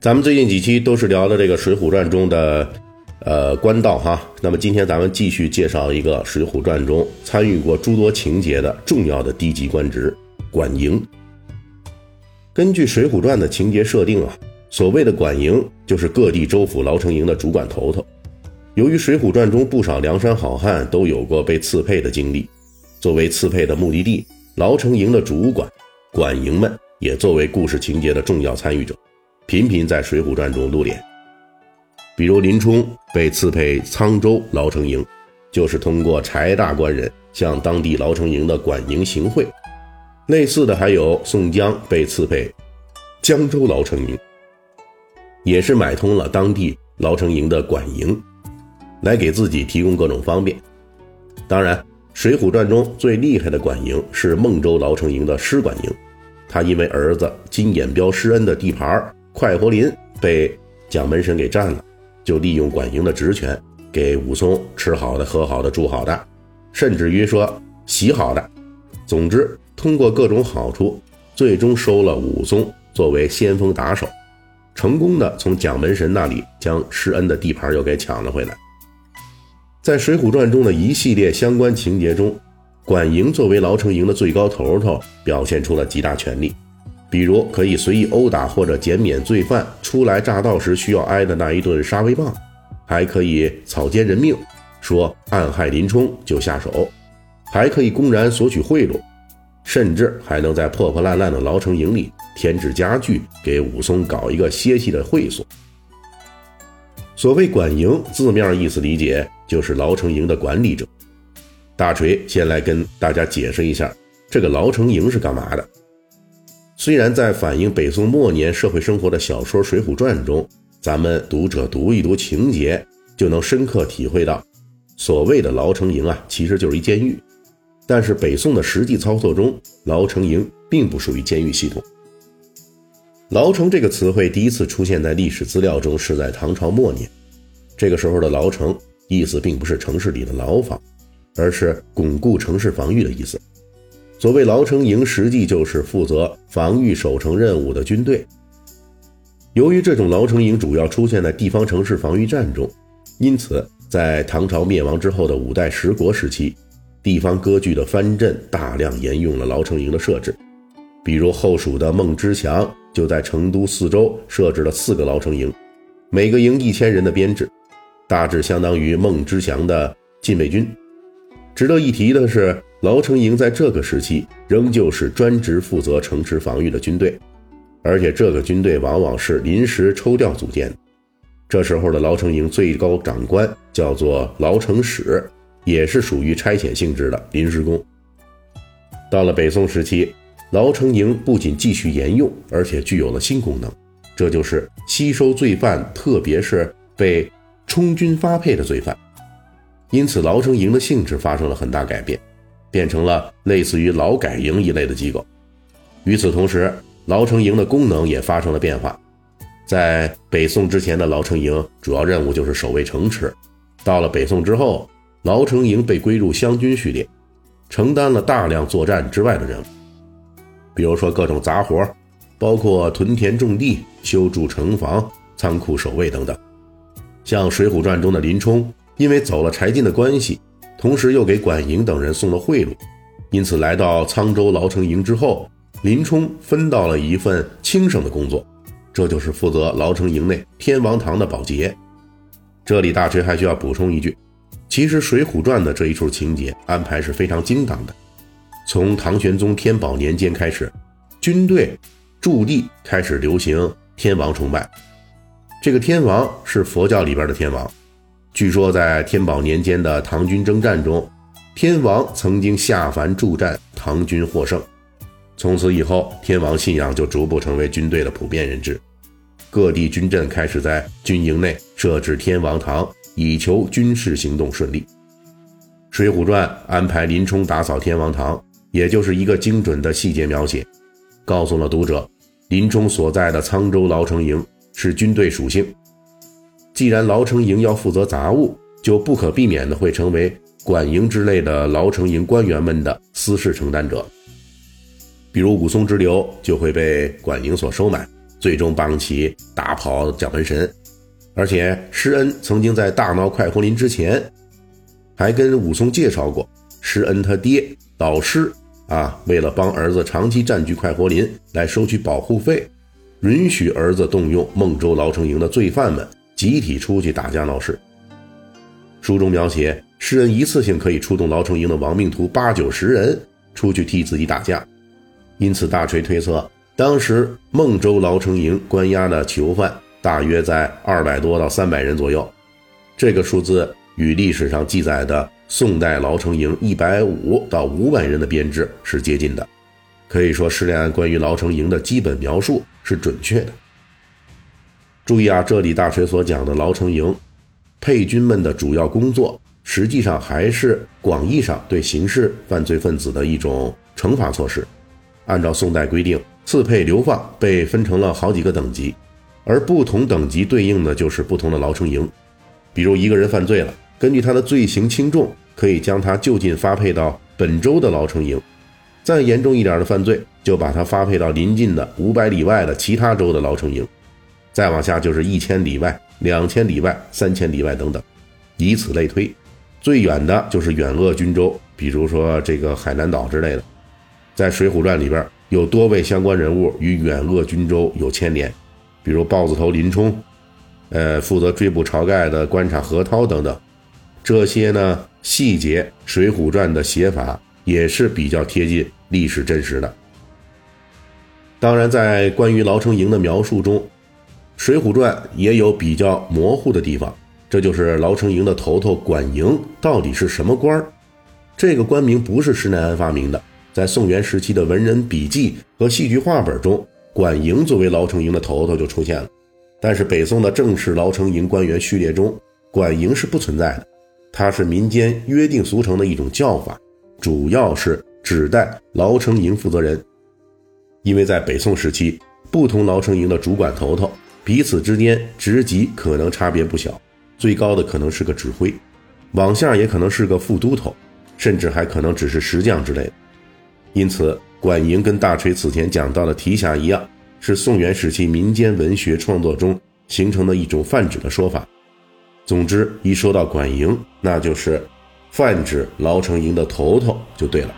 咱们最近几期都是聊的这个《水浒传》中的，呃，官道哈。那么今天咱们继续介绍一个《水浒传》中参与过诸多情节的重要的低级官职——管营。根据《水浒传》的情节设定啊，所谓的管营就是各地州府牢城营的主管头头。由于《水浒传》中不少梁山好汉都有过被刺配的经历，作为刺配的目的地，牢城营的主管管营们也作为故事情节的重要参与者。频频在《水浒传》中露脸，比如林冲被赐配沧州牢城营，就是通过柴大官人向当地牢城营的管营行贿。类似的还有宋江被赐配江州牢城营，也是买通了当地牢城营的管营，来给自己提供各种方便。当然，《水浒传》中最厉害的管营是孟州牢城营的施管营，他因为儿子金眼彪施恩的地盘快活林被蒋门神给占了，就利用管营的职权，给武松吃好的、喝好的、住好的，甚至于说洗好的。总之，通过各种好处，最终收了武松作为先锋打手，成功的从蒋门神那里将施恩的地盘又给抢了回来。在《水浒传》中的一系列相关情节中，管营作为牢城营的最高头头，表现出了极大权力。比如可以随意殴打或者减免罪犯初来乍到时需要挨的那一顿杀威棒，还可以草菅人命，说暗害林冲就下手，还可以公然索取贿赂，甚至还能在破破烂烂的牢城营里添置家具，给武松搞一个歇息的会所。所谓管营，字面意思理解就是牢城营的管理者。大锤先来跟大家解释一下，这个牢城营是干嘛的。虽然在反映北宋末年社会生活的小说《水浒传》中，咱们读者读一读情节，就能深刻体会到，所谓的牢城营啊，其实就是一监狱。但是北宋的实际操作中，牢城营并不属于监狱系统。牢城这个词汇第一次出现在历史资料中是在唐朝末年，这个时候的牢城意思并不是城市里的牢房，而是巩固城市防御的意思。所谓牢城营，实际就是负责防御守城任务的军队。由于这种牢城营主要出现在地方城市防御战中，因此在唐朝灭亡之后的五代十国时期，地方割据的藩镇大量沿用了牢城营的设置。比如后蜀的孟知祥就在成都四周设置了四个牢城营，每个营一千人的编制，大致相当于孟知祥的禁卫军。值得一提的是。牢城营在这个时期仍旧是专职负责城池防御的军队，而且这个军队往往是临时抽调组建。这时候的牢城营最高长官叫做牢城使，也是属于差遣性质的临时工。到了北宋时期，牢城营不仅继续沿用，而且具有了新功能，这就是吸收罪犯，特别是被充军发配的罪犯。因此，牢城营的性质发生了很大改变。变成了类似于劳改营一类的机构。与此同时，牢城营的功能也发生了变化。在北宋之前的牢城营主要任务就是守卫城池，到了北宋之后，牢城营被归入湘军序列，承担了大量作战之外的任务，比如说各种杂活，包括屯田种地、修筑城防、仓库守卫等等。像《水浒传》中的林冲，因为走了柴进的关系。同时又给管营等人送了贿赂，因此来到沧州牢城营之后，林冲分到了一份轻省的工作，这就是负责牢城营内天王堂的保洁。这里大锤还需要补充一句，其实《水浒传》的这一处情节安排是非常精当的。从唐玄宗天宝年间开始，军队驻地开始流行天王崇拜，这个天王是佛教里边的天王。据说，在天宝年间的唐军征战中，天王曾经下凡助战，唐军获胜。从此以后，天王信仰就逐步成为军队的普遍认知。各地军镇开始在军营内设置天王堂，以求军事行动顺利。《水浒传》安排林冲打扫天王堂，也就是一个精准的细节描写，告诉了读者，林冲所在的沧州牢城营是军队属性。既然牢城营要负责杂物，就不可避免的会成为管营之类的牢城营官员们的私事承担者。比如武松之流就会被管营所收买，最终帮其打跑蒋门神。而且施恩曾经在大闹快活林之前，还跟武松介绍过，施恩他爹老师啊，为了帮儿子长期占据快活林来收取保护费，允许儿子动用孟州牢城营的罪犯们集体出去打架闹事。书中描写施恩一次性可以出动牢城营的亡命徒八九十人出去替自己打架。因此，大锤推测，当时孟州牢城营关押的囚犯大约在二百多到三百人左右，这个数字与历史上记载的宋代牢城营一百五到五百人的编制是接近的。可以说，施连安关于牢城营的基本描述是准确的。注意啊，这里大锤所讲的牢城营，配军们的主要工作，实际上还是广义上对刑事犯罪分子的一种惩罚措施。按照宋代规定，刺配流放被分成了好几个等级，而不同等级对应的就是不同的牢城营。比如一个人犯罪了，根据他的罪行轻重，可以将他就近发配到本州的牢城营；再严重一点的犯罪，就把他发配到临近的五百里外的其他州的牢城营；再往下就是一千里外、两千里外、三千里外等等，以此类推。最远的就是远鄂军州，比如说这个海南岛之类的。在《水浒传》里边，有多位相关人物与远鄂军州有牵连，比如豹子头林冲，呃，负责追捕晁盖的关察何涛等等。这些呢细节，《水浒传》的写法也是比较贴近历史真实的。当然，在关于牢城营的描述中，《水浒传》也有比较模糊的地方，这就是牢城营的头头管营到底是什么官儿？这个官名不是施耐庵发明的。在宋元时期的文人笔记和戏剧话本中，管营作为牢城营的头头就出现了。但是北宋的正式牢城营官员序列中，管营是不存在的，它是民间约定俗成的一种叫法，主要是指代牢城营负责人。因为在北宋时期，不同牢城营的主管头头彼此之间职级可能差别不小，最高的可能是个指挥，往下也可能是个副都头，甚至还可能只是石匠之类的。因此，管营跟大锤此前讲到的提辖一样，是宋元时期民间文学创作中形成的一种泛指的说法。总之，一说到管营，那就是泛指牢城营的头头就对了。